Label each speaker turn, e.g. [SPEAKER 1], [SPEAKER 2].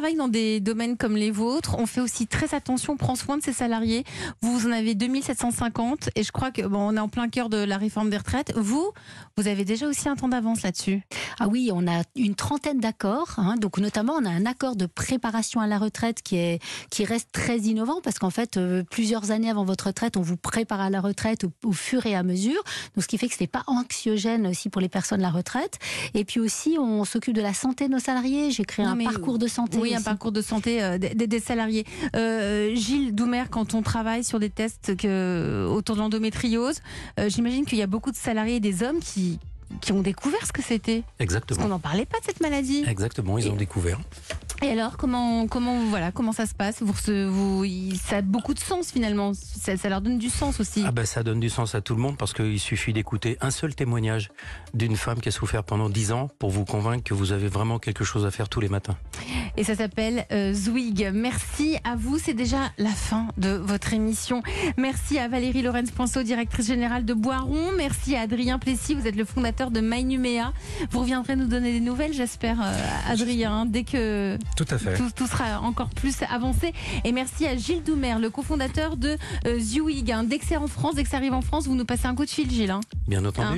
[SPEAKER 1] travaille dans des domaines comme les vôtres, on fait aussi très attention, on prend soin de ses salariés. Vous en avez 2750 et je crois que bon, on est en plein cœur de la réforme des retraites. Vous, vous avez déjà aussi un temps d'avance là-dessus.
[SPEAKER 2] Ah oui, on a une trentaine d'accords. hein. donc notamment, on a un accord de préparation à la retraite qui est qui reste très innovant parce qu'en fait, euh, plusieurs années avant votre retraite, on vous prépare à la retraite au, au fur et à mesure. Donc ce qui fait que ce n'est pas anxiogène aussi pour les personnes la retraite. Et puis aussi, on s'occupe de la santé de nos salariés. J'ai créé
[SPEAKER 1] Non,
[SPEAKER 2] un parcours de santé.
[SPEAKER 1] Oui, un parcours de santé euh, des, des- salariés. Euh, Gilles Doumer, quand on travaille sur des tests que, autour de l'endométriose, euh, j'imagine qu'il y a beaucoup de salariés, des hommes qui, qui ont découvert ce que c'était. Parce qu'on
[SPEAKER 3] Exactement.
[SPEAKER 1] n'en parlait pas de cette maladie.
[SPEAKER 3] Exactement, ils ont découvert.
[SPEAKER 1] Et alors, comment, comment, voilà, comment ça se passe? Vous, vous, Ça a beaucoup de sens finalement. Ça, ça leur donne du sens aussi.
[SPEAKER 3] Ah ben ça donne du sens à tout le monde parce qu'il suffit d'écouter un seul témoignage d'une femme qui a souffert pendant 10 ans pour vous convaincre que vous avez vraiment quelque chose à faire tous les matins.
[SPEAKER 1] Et ça s'appelle euh, Zwig. Merci à vous. C'est déjà la fin de votre émission. Merci à Valérie Lorenz-Poinceau, directrice générale de Boiron. Merci à Adrien Plessis. Vous êtes le fondateur de MyNumea. Vous reviendrez nous donner des nouvelles, j'espère, euh, Adrien, dès que
[SPEAKER 4] Tout à fait.
[SPEAKER 1] tout, tout sera encore plus avancé. Et merci à Gilles Doumer, le cofondateur de euh, Zwig. hein. Dès que c'est en France, dès que ça arrive en France, vous nous passez un coup de fil, Gilles. hein.
[SPEAKER 3] Bien entendu.